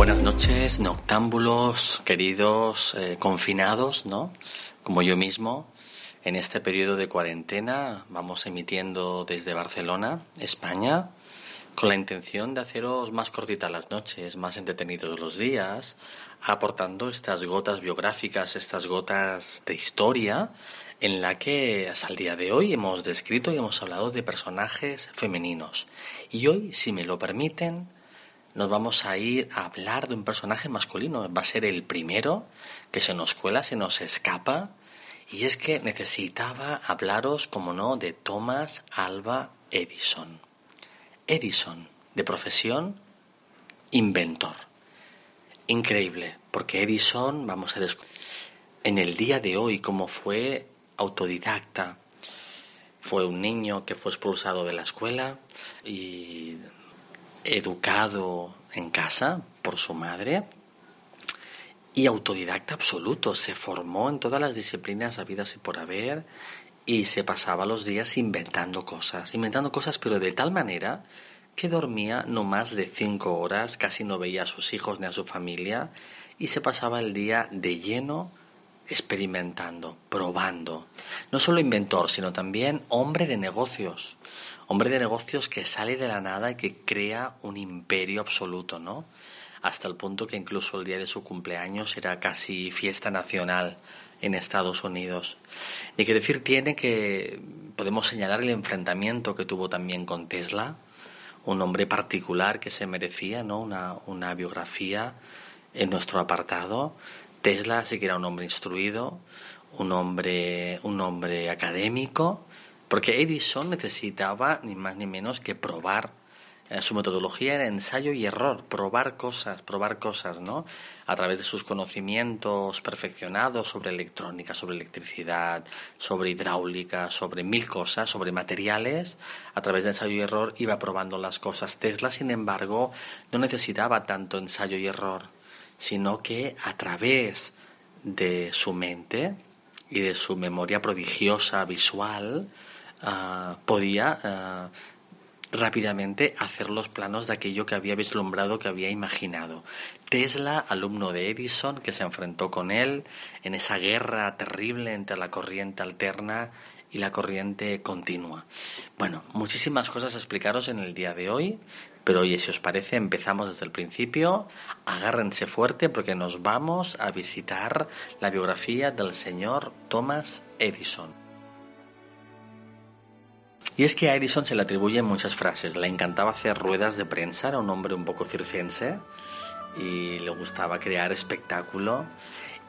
Buenas noches, noctámbulos, queridos eh, confinados, ¿no? Como yo mismo. En este periodo de cuarentena vamos emitiendo desde Barcelona, España, con la intención de haceros más cortitas las noches, más entretenidos los días, aportando estas gotas biográficas, estas gotas de historia, en la que hasta el día de hoy hemos descrito y hemos hablado de personajes femeninos. Y hoy, si me lo permiten, nos vamos a ir a hablar de un personaje masculino. Va a ser el primero que se nos cuela, se nos escapa. Y es que necesitaba hablaros, como no, de Thomas Alba Edison. Edison, de profesión, inventor. Increíble, porque Edison, vamos a descubrir, en el día de hoy, como fue autodidacta, fue un niño que fue expulsado de la escuela y educado en casa por su madre y autodidacta absoluto. Se formó en todas las disciplinas habidas y por haber y se pasaba los días inventando cosas, inventando cosas, pero de tal manera que dormía no más de cinco horas, casi no veía a sus hijos ni a su familia y se pasaba el día de lleno experimentando, probando. No solo inventor, sino también hombre de negocios. Hombre de negocios que sale de la nada y que crea un imperio absoluto, ¿no? Hasta el punto que incluso el día de su cumpleaños era casi fiesta nacional en Estados Unidos. Ni que decir tiene que podemos señalar el enfrentamiento que tuvo también con Tesla, un hombre particular que se merecía, ¿no? Una, biografía en nuestro apartado Tesla sí que era un hombre instruido, un hombre, un hombre académico, porque Edison necesitaba ni más ni menos que probar. Eh, su metodología era ensayo y error, probar cosas, probar cosas, ¿no? A través de sus conocimientos perfeccionados sobre electrónica, sobre electricidad, sobre hidráulica, sobre mil cosas, sobre materiales, a través de ensayo y error iba probando las cosas. Tesla, sin embargo, no necesitaba tanto ensayo y error sino que a través de su mente y de su memoria prodigiosa visual ah, podía ah, rápidamente hacer los planos de aquello que había vislumbrado, que había imaginado. Tesla, alumno de Edison, que se enfrentó con él en esa guerra terrible entre la corriente alterna y la corriente continua. Bueno, muchísimas cosas a explicaros en el día de hoy, pero oye, si os parece, empezamos desde el principio. Agárrense fuerte porque nos vamos a visitar la biografía del señor Thomas Edison. Y es que a Edison se le atribuyen muchas frases. Le encantaba hacer ruedas de prensa, era un hombre un poco circense y le gustaba crear espectáculo.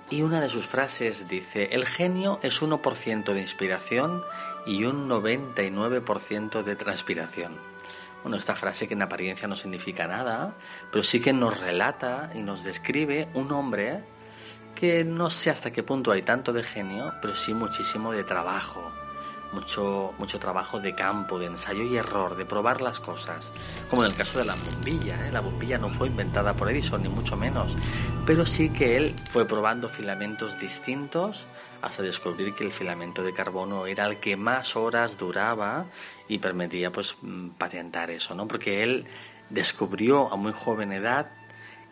Y una de sus frases dice, el genio es 1% de inspiración y un 99% de transpiración. Bueno, esta frase que en apariencia no significa nada, pero sí que nos relata y nos describe un hombre que no sé hasta qué punto hay tanto de genio, pero sí muchísimo de trabajo, mucho, mucho trabajo de campo, de ensayo y error, de probar las cosas, como en el caso de la bombilla. ¿eh? La bombilla no fue inventada por Edison, ni mucho menos, pero sí que él fue probando filamentos distintos hasta descubrir que el filamento de carbono era el que más horas duraba y permitía pues mm, patentar eso, ¿no? Porque él descubrió a muy joven edad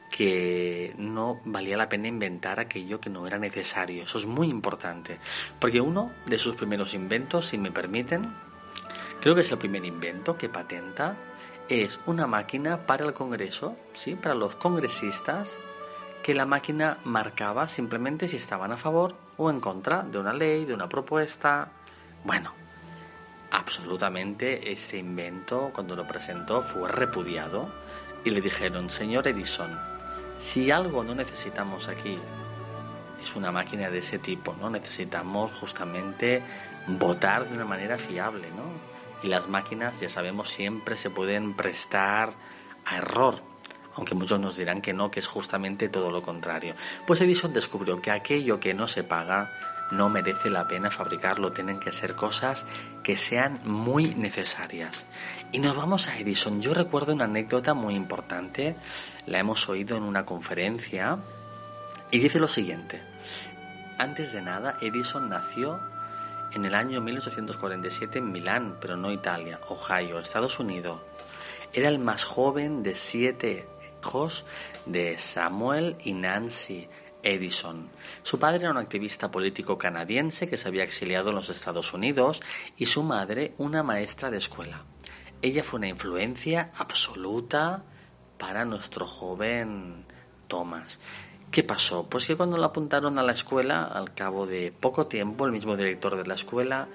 que no valía la pena inventar aquello que no era necesario. Eso es muy importante. Porque uno de sus primeros inventos, si me permiten, creo que es el primer invento que patenta, es una máquina para el Congreso, ¿sí? para los congresistas, que la máquina marcaba simplemente si estaban a favor o en contra de una ley, de una propuesta. Bueno, absolutamente este invento, cuando lo presentó, fue repudiado y le dijeron, señor Edison, si algo no necesitamos aquí es una máquina de ese tipo, ¿no? Necesitamos justamente votar de una manera fiable, ¿no? Y las máquinas, ya sabemos, siempre se pueden prestar a error, aunque muchos nos dirán que no, que es justamente todo lo contrario. Pues Edison descubrió que aquello que no se paga no merece la pena fabricarlo, tienen que ser cosas que sean muy necesarias. Y nos vamos a Edison. Yo recuerdo una anécdota muy importante, la hemos oído en una conferencia, y dice lo siguiente. Antes de nada, Edison nació en el año 1847 en Milán, pero no Italia, Ohio, Estados Unidos. Era el más joven de siete hijos de Samuel y Nancy Edison. Su padre era un activista político canadiense que se había exiliado en los Estados Unidos y su madre una maestra de escuela. Ella fue una influencia absoluta para nuestro joven Thomas. ¿Qué pasó? Pues que cuando lo apuntaron a la escuela, al cabo de poco tiempo, el mismo director de la escuela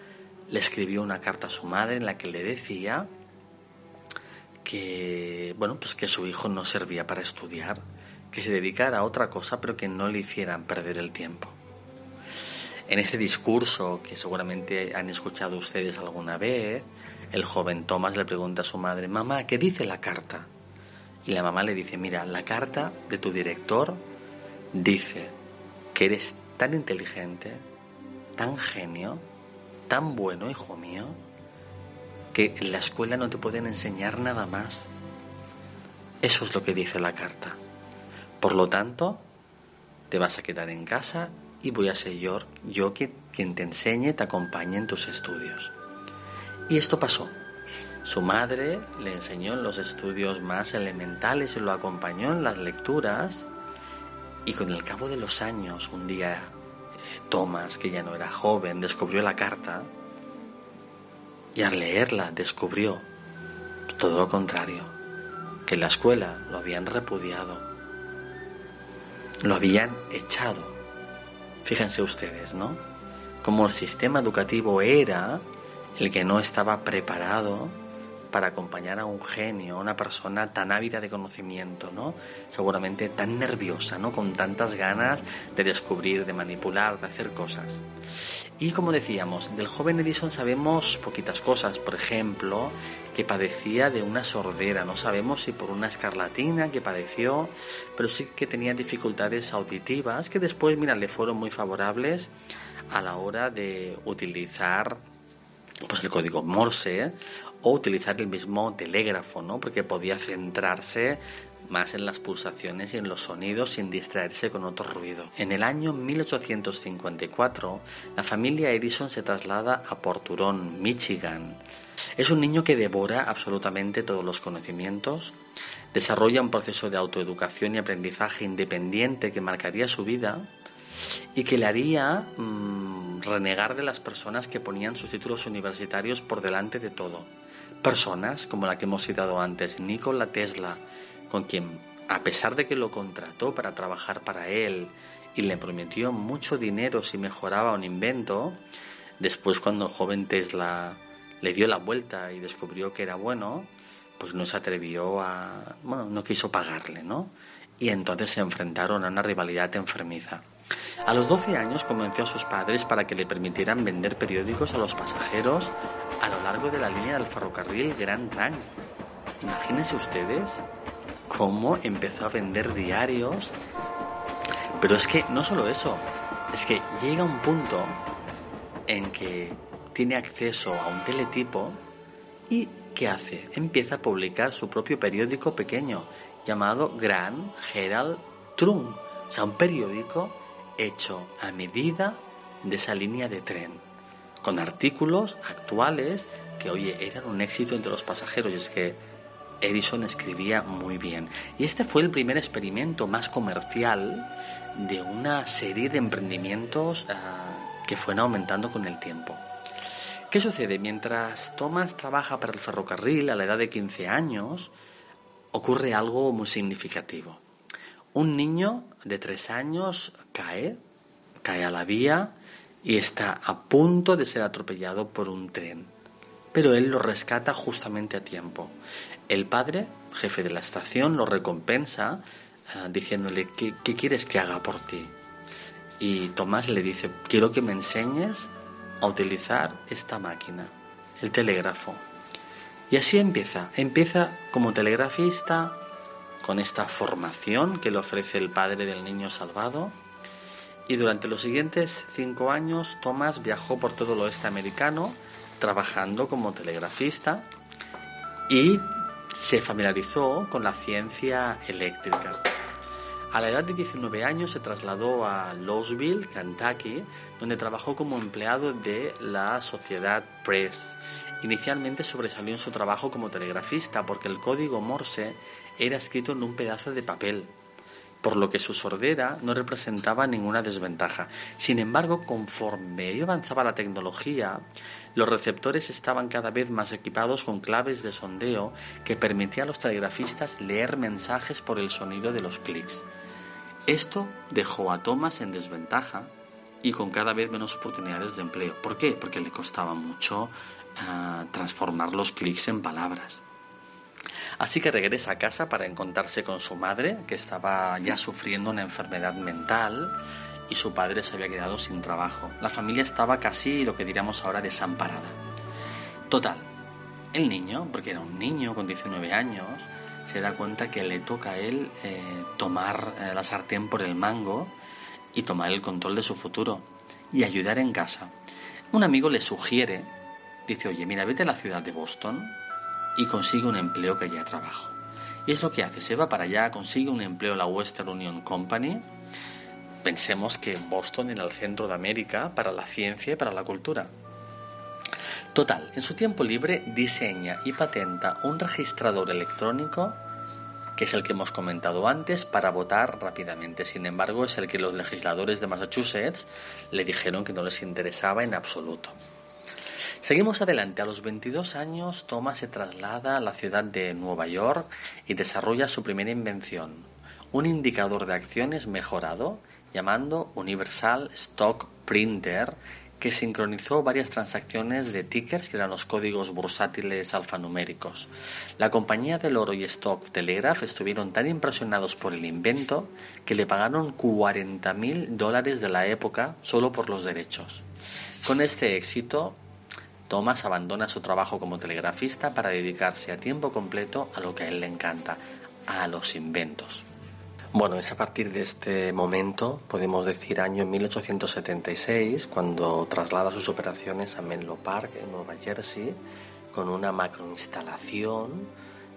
le escribió una carta a su madre en la que le decía que, bueno, pues que su hijo no servía para estudiar, que se dedicara a otra cosa, pero que no le hicieran perder el tiempo. En ese discurso que seguramente han escuchado ustedes alguna vez, el joven Tomás le pregunta a su madre, mamá, ¿qué dice la carta? Y la mamá le dice, mira, la carta de tu director dice que eres tan inteligente, tan genio, tan bueno, hijo mío, que en la escuela no te pueden enseñar nada más. Eso es lo que dice la carta. Por lo tanto, te vas a quedar en casa y voy a ser yo, quien te enseñe, te acompañe en tus estudios. Y esto pasó. Su madre le enseñó en los estudios más elementales y lo acompañó en las lecturas y con el cabo de los años, un día, eh, Thomas, que ya no era joven, descubrió la carta y al leerla descubrió todo lo contrario, que la escuela lo habían repudiado, lo habían echado. Fíjense ustedes, ¿no? Como el sistema educativo era el que no estaba preparado para acompañar a un genio, a una persona tan ávida de conocimiento, ¿no? Seguramente tan nerviosa, ¿no? Con tantas ganas de descubrir, de manipular, de hacer cosas. Y como decíamos, del joven Edison sabemos poquitas cosas. Por ejemplo, que padecía de una sordera. No sabemos si por una escarlatina que padeció, pero sí que tenía dificultades auditivas que después, mira, le fueron muy favorables a la hora de utilizar pues el código Morse o utilizar el mismo telégrafo, ¿no? Porque podía centrarse más en las pulsaciones y en los sonidos sin distraerse con otro ruido. En el año 1854, la familia Edison se traslada a Porturón, Michigan. Es un niño que devora absolutamente todos los conocimientos, desarrolla un proceso de autoeducación y aprendizaje independiente que marcaría su vida y que le haría mm, renegar de las personas que ponían sus títulos universitarios por delante de todo personas como la que hemos citado antes, Nikola Tesla, con quien, a pesar de que lo contrató para trabajar para él y le prometió mucho dinero si mejoraba un invento, después cuando el joven Tesla le dio la vuelta y descubrió que era bueno, pues no se atrevió a, bueno, no quiso pagarle, ¿no? Y entonces se enfrentaron a una rivalidad enfermiza. A los 12 años convenció a sus padres para que le permitieran vender periódicos a los pasajeros a lo largo de la línea del ferrocarril Grand Trunk. Imagínense ustedes cómo empezó a vender diarios. Pero es que no solo eso, es que llega un punto en que tiene acceso a un teletipo y ¿qué hace? Empieza a publicar su propio periódico pequeño llamado Grand Herald Trunk, o sea, un periódico hecho a medida de esa línea de tren, con artículos actuales que, oye, eran un éxito entre los pasajeros. Y es que Edison escribía muy bien. Y este fue el primer experimento más comercial de una serie de emprendimientos ah, que fueron aumentando con el tiempo. ¿Qué sucede? Mientras Thomas trabaja para el ferrocarril a la edad de 15 años, ocurre algo muy significativo. Un niño de tres años cae, cae a la vía y está a punto de ser atropellado por un tren. Pero él lo rescata justamente a tiempo. El padre, jefe de la estación, lo recompensa eh, diciéndole, ¿qué, ¿qué quieres que haga por ti? y Tomás le dice, quiero que me enseñes a utilizar esta máquina, el telégrafo. Y así empieza. Empieza como telegrafista, con esta formación que le ofrece el padre del niño salvado. Y durante los siguientes cinco años, Thomas viajó por todo el oeste americano trabajando como telegrafista y se familiarizó con la ciencia eléctrica. A la edad de 19 años se trasladó a Louisville, Kentucky, donde trabajó como empleado de la Sociedad Press. Inicialmente sobresalió en su trabajo como telegrafista porque el código Morse era escrito en un pedazo de papel, por lo que su sordera no representaba ninguna desventaja. Sin embargo, conforme avanzaba la tecnología, los receptores estaban cada vez más equipados con claves de sondeo que permitían a los telegrafistas leer mensajes por el sonido de los clics. Esto dejó a Thomas en desventaja y con cada vez menos oportunidades de empleo. ¿Por qué? Porque le costaba mucho eh, transformar los clics en palabras. Así que regresa a casa para encontrarse con su madre, que estaba ya sufriendo una enfermedad mental y su padre se había quedado sin trabajo. La familia estaba casi lo que diríamos ahora desamparada. Total, el niño, porque era un niño con 19 años, se da cuenta que le toca a él eh, tomar eh, la sartén por el mango y tomar el control de su futuro y ayudar en casa. Un amigo le sugiere, dice, oye, mira, vete a la ciudad de Boston y consigue un empleo que haya trabajo. Y es lo que hace, se va para allá, consigue un empleo en la Western Union Company. Pensemos que Boston era el centro de América para la ciencia y para la cultura. Total, en su tiempo libre diseña y patenta un registrador electrónico que es el que hemos comentado antes, para votar rápidamente. Sin embargo, es el que los legisladores de Massachusetts le dijeron que no les interesaba en absoluto. Seguimos adelante. A los 22 años, Thomas se traslada a la ciudad de Nueva York y desarrolla su primera invención, un indicador de acciones mejorado llamando Universal Stock Printer que sincronizó varias transacciones de tickers, que eran los códigos bursátiles alfanuméricos. La compañía del oro y Stock Telegraph estuvieron tan impresionados por el invento que le pagaron 40 mil dólares de la época solo por los derechos. Con este éxito, Thomas abandona su trabajo como telegrafista para dedicarse a tiempo completo a lo que a él le encanta, a los inventos. Bueno, es a partir de este momento, podemos decir año 1876, cuando traslada sus operaciones a Menlo Park, en Nueva Jersey, con una macroinstalación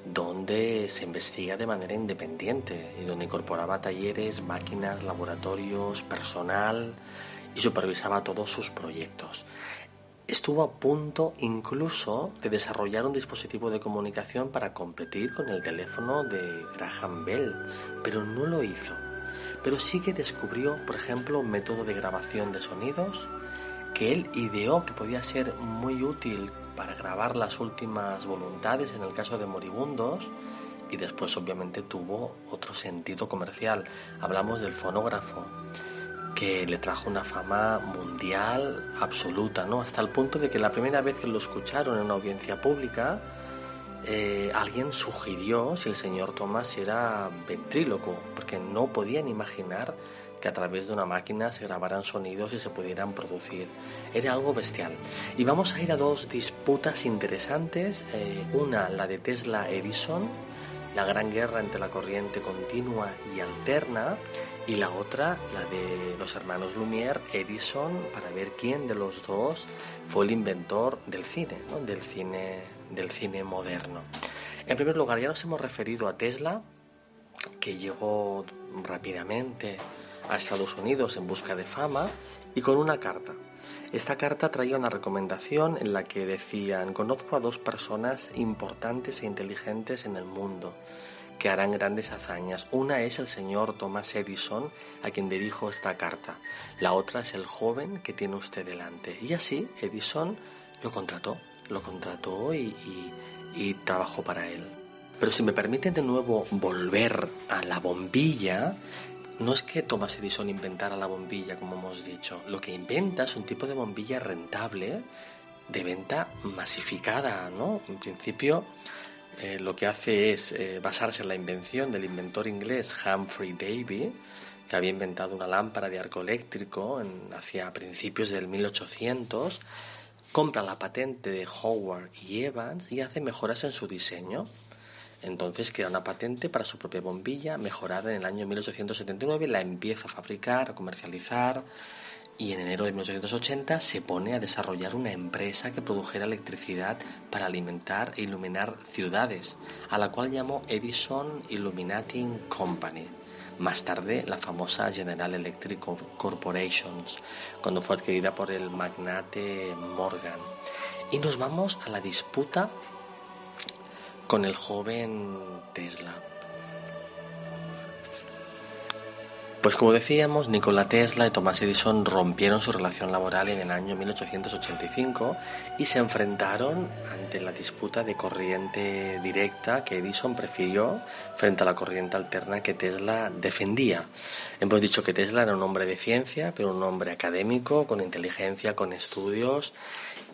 donde se investiga de manera independiente y donde incorporaba talleres, máquinas, laboratorios, personal y supervisaba todos sus proyectos estuvo a punto incluso de desarrollar un dispositivo de comunicación para competir con el teléfono de Graham Bell, pero no lo hizo. Pero sí que descubrió, por ejemplo, un método de grabación de sonidos que él ideó que podía ser muy útil para grabar las últimas voluntades en el caso de moribundos y después obviamente tuvo otro sentido comercial. Hablamos del fonógrafo que le trajo una fama mundial absoluta, ¿no? Hasta el punto de que la primera vez que lo escucharon en una audiencia pública, eh, alguien sugirió si el señor Thomas era ventríloco, porque no podían imaginar que a través de una máquina se grabaran sonidos y se pudieran producir. Era algo bestial. Y vamos a ir a dos disputas interesantes. Eh, una, la de Tesla Edison, la gran guerra entre la corriente continua y alterna, y la otra, la de los hermanos Lumière, Edison, para ver quién de los dos fue el inventor del cine, del cine, del cine moderno. En primer lugar, ya nos hemos referido a Tesla, que llegó rápidamente a Estados Unidos en busca de fama y con una carta. Esta carta traía una recomendación en la que decían, conozco a dos personas importantes e inteligentes en el mundo que harán grandes hazañas. Una es el señor Thomas Edison, a quien dirijo esta carta. La otra es el joven que tiene usted delante. Y así Edison lo contrató, lo contrató y, y trabajó para él. Pero si me permiten de nuevo volver a la bombilla, no es que Thomas Edison inventara la bombilla, como hemos dicho. Lo que inventa es un tipo de bombilla rentable de venta masificada, ¿no? En principio, eh, lo que hace es eh, basarse en la invención del inventor inglés Humphrey Davy, que había inventado una lámpara de arco eléctrico en, hacia principios del 1800, compra la patente de Howard y Evans y hace mejoras en su diseño. Entonces crea una patente para su propia bombilla, mejorada en el año 1879, la empieza a fabricar, a comercializar y en enero de 1880 se pone a desarrollar una empresa que produjera electricidad para alimentar e iluminar ciudades, a la cual llamó Edison Illuminating Company. Más tarde, la famosa General Electric Corporations, cuando fue adquirida por el magnate Morgan. Y nos vamos a la disputa con el joven Tesla. Pues como decíamos, Nikola Tesla y Thomas Edison rompieron su relación laboral en el año 1885 y se enfrentaron ante la disputa de corriente directa que Edison prefirió frente a la corriente alterna que Tesla defendía. Hemos dicho que Tesla era un hombre de ciencia, pero un hombre académico, con inteligencia, con estudios,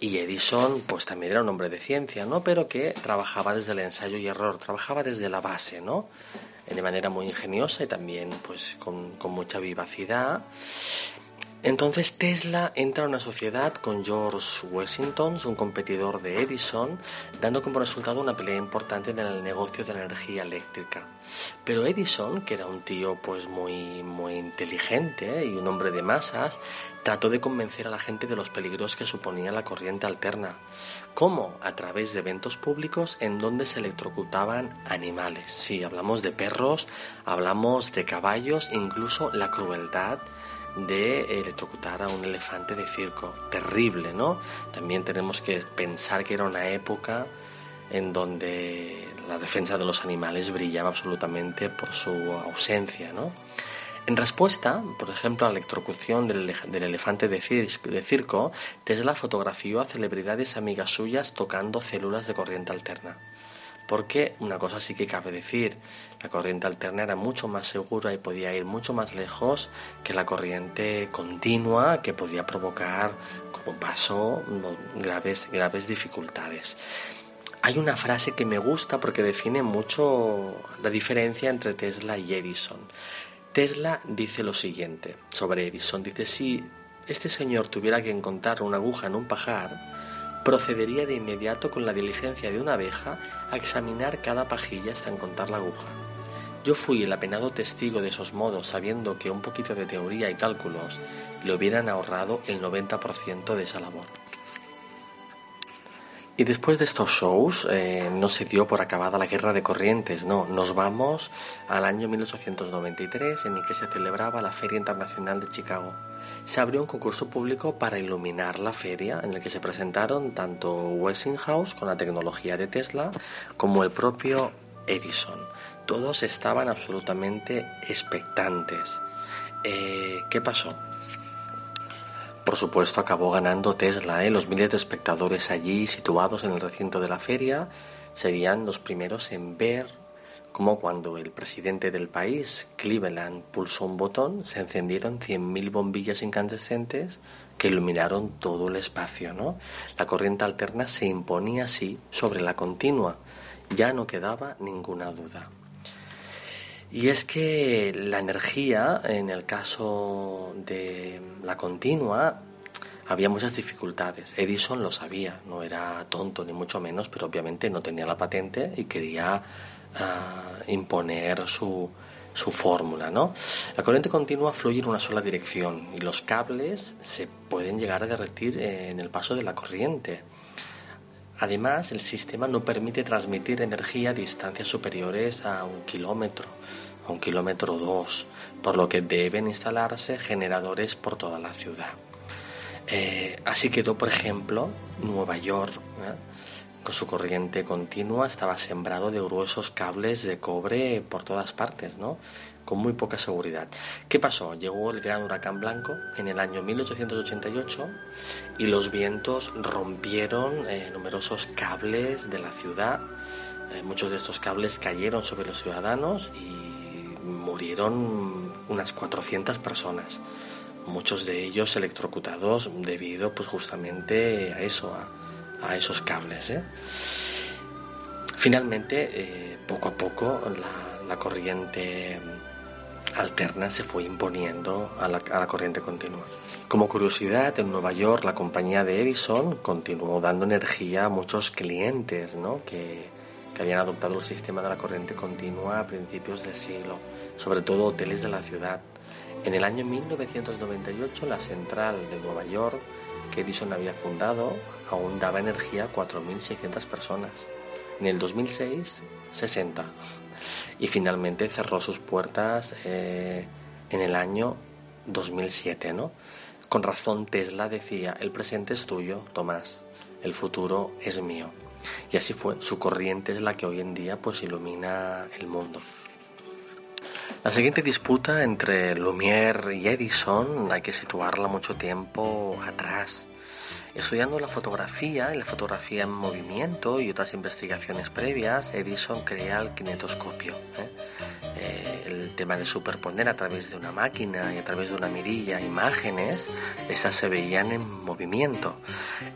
y Edison pues también era un hombre de ciencia, ¿no? Pero que trabajaba desde el ensayo y error, trabajaba desde la base, ¿no? de manera muy ingeniosa y también pues con, con mucha vivacidad. Entonces Tesla entra a una sociedad con George Washington, un competidor de Edison, dando como resultado una pelea importante en el negocio de la energía eléctrica. Pero Edison, que era un tío pues muy muy inteligente y un hombre de masas, trató de convencer a la gente de los peligros que suponía la corriente alterna. ¿Cómo? A través de eventos públicos en donde se electrocutaban animales. Sí, hablamos de perros, hablamos de caballos, incluso la crueldad de electrocutar a un elefante de circo. Terrible, ¿no? También tenemos que pensar que era una época en donde la defensa de los animales brillaba absolutamente por su ausencia, ¿no? En respuesta, por ejemplo, a la electrocución del, elefante de, circo, Tesla fotografió a celebridades amigas suyas tocando células de corriente alterna. Porque una cosa sí que cabe decir, la corriente alterna era mucho más segura y podía ir mucho más lejos que la corriente continua que podía provocar, como pasó, graves, graves dificultades. Hay una frase que me gusta porque define mucho la diferencia entre Tesla y Edison. Tesla dice lo siguiente sobre Edison. Dice, si este señor tuviera que encontrar una aguja en un pajar, procedería de inmediato con la diligencia de una abeja a examinar cada pajilla hasta encontrar la aguja. Yo fui el apenado testigo de esos modos, sabiendo que un poquito de teoría y cálculos le hubieran ahorrado el 90% de esa labor. Y después de estos shows eh, no se dio por acabada la guerra de corrientes, no, nos vamos al año 1893 en el que se celebraba la Feria Internacional de Chicago. Se abrió un concurso público para iluminar la feria en el que se presentaron tanto Westinghouse con la tecnología de Tesla como el propio Edison. Todos estaban absolutamente expectantes. Eh, ¿Qué pasó? Por supuesto, acabó ganando Tesla. ¿eh? Los miles de espectadores allí situados en el recinto de la feria serían los primeros en ver cómo cuando el presidente del país, Cleveland, pulsó un botón, se encendieron 100.000 bombillas incandescentes que iluminaron todo el espacio. ¿no? La corriente alterna se imponía así sobre la continua. Ya no quedaba ninguna duda. Y es que la energía, en el caso de la continua, había muchas dificultades. Edison lo sabía, no era tonto ni mucho menos, pero obviamente no tenía la patente y quería ah, imponer su, su fórmula, ¿no? La corriente continua fluye en una sola dirección y los cables se pueden llegar a derretir en el paso de la corriente. Además, el sistema no permite transmitir energía a distancias superiores a un kilómetro, a un kilómetro dos, por lo que deben instalarse generadores por toda la ciudad. Eh, así quedó, por ejemplo, Nueva York, ¿eh? Con su corriente continua, estaba sembrado de gruesos cables de cobre por todas partes, ¿no? con muy poca seguridad. ¿Qué pasó? Llegó el gran huracán blanco en el año 1888 y los vientos rompieron eh, numerosos cables de la ciudad. muchos de estos cables cayeron sobre los ciudadanos y murieron unas 400 personas muchos de ellos electrocutados debido pues justamente a eso, a, esos cables. ¿eh? Finalmente, eh, poco a poco, la, corriente alterna se fue imponiendo a la, corriente continua. Como curiosidad, en Nueva York la compañía de Edison continuó dando energía a muchos clientes que, que habían adoptado el sistema de la corriente continua a principios del siglo, sobre todo hoteles de la ciudad. En el año 1998 la central de Nueva York que Edison había fundado aún daba energía a 4.600 personas. En el 2006, 60. Y finalmente cerró sus puertas eh, en el año 2007, ¿no? Con razón Tesla decía, el presente es tuyo, Tomás, el futuro es mío. Y así fue, su corriente es la que hoy en día pues ilumina el mundo. La siguiente disputa entre Lumière y Edison hay que situarla mucho tiempo atrás. Estudiando la fotografía la fotografía en movimiento y otras investigaciones previas, Edison crea el kinetoscopio. ¿eh? El tema de superponer a través de una máquina y a través de una mirilla imágenes, estas se veían en movimiento.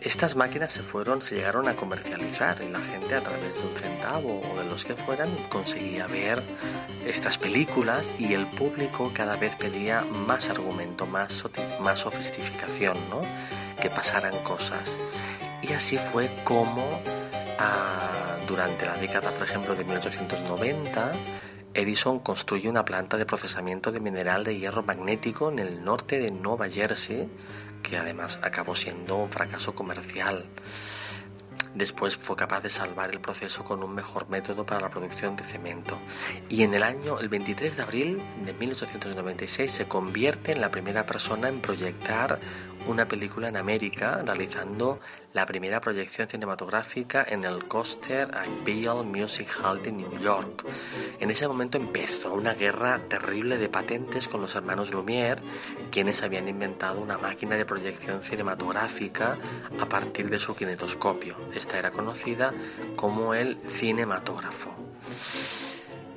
Estas máquinas se fueron, se llegaron a comercializar y la gente a través de un centavo o de los que fueran conseguía ver estas películas y el público cada vez pedía más argumento, más, más sofisticación, ¿no? que pasaran cosas. Y así fue como ah, durante la década, por ejemplo, de 1890, Edison construyó una planta de procesamiento de mineral de hierro magnético en el norte de Nueva Jersey, que además acabó siendo un fracaso comercial. Después fue capaz de salvar el proceso con un mejor método para la producción de cemento. Y en el año, el 23 de abril de 1896, se convierte en la primera persona en proyectar una película en América, realizando la primera proyección cinematográfica en el Coster Imperial Music Hall de New York. En ese momento empezó una guerra terrible de patentes con los hermanos Lumière, quienes habían inventado una máquina de proyección cinematográfica a partir de su kinetoscopio. Esta era conocida como el cinematógrafo.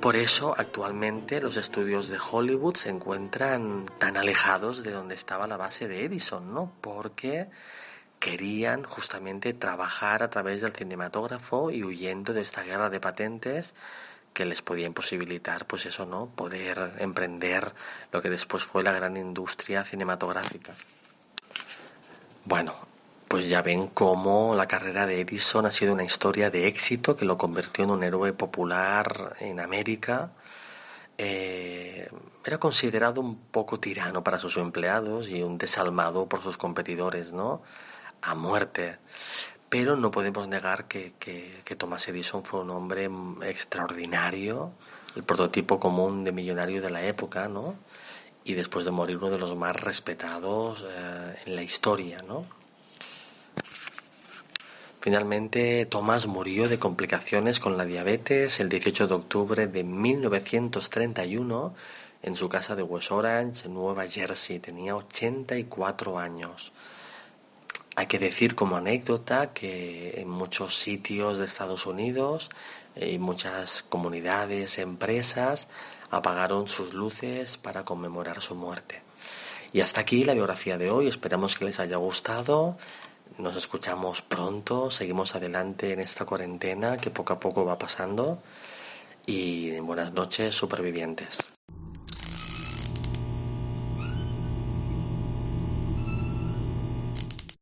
Por eso actualmente los estudios de Hollywood se encuentran tan alejados de donde estaba la base de Edison, ¿no? Porque querían justamente trabajar a través del cinematógrafo y huyendo de esta guerra de patentes que les podía imposibilitar, pues eso, ¿no? Poder emprender lo que después fue la gran industria cinematográfica. Bueno, pues ya ven cómo la carrera de Edison ha sido una historia de éxito que lo convirtió en un héroe popular en América. Eh, era considerado un poco tirano para sus empleados y un desalmado por sus competidores, ¿no? A muerte. Pero no podemos negar que, Thomas Edison fue un hombre extraordinario, el prototipo común de millonario de la época, ¿no? Y después de morir uno de los más respetados eh, en la historia, ¿no? Finalmente, Tomás murió de complicaciones con la diabetes el 18 de octubre de 1931 en su casa de West Orange, Nueva Jersey. Tenía 84 años. Hay que decir como anécdota que en muchos sitios de Estados Unidos y muchas comunidades, empresas, apagaron sus luces para conmemorar su muerte. Y hasta aquí la biografía de hoy. Esperamos que les haya gustado. Nos escuchamos pronto, seguimos adelante en esta cuarentena que poco a poco va pasando y buenas noches supervivientes.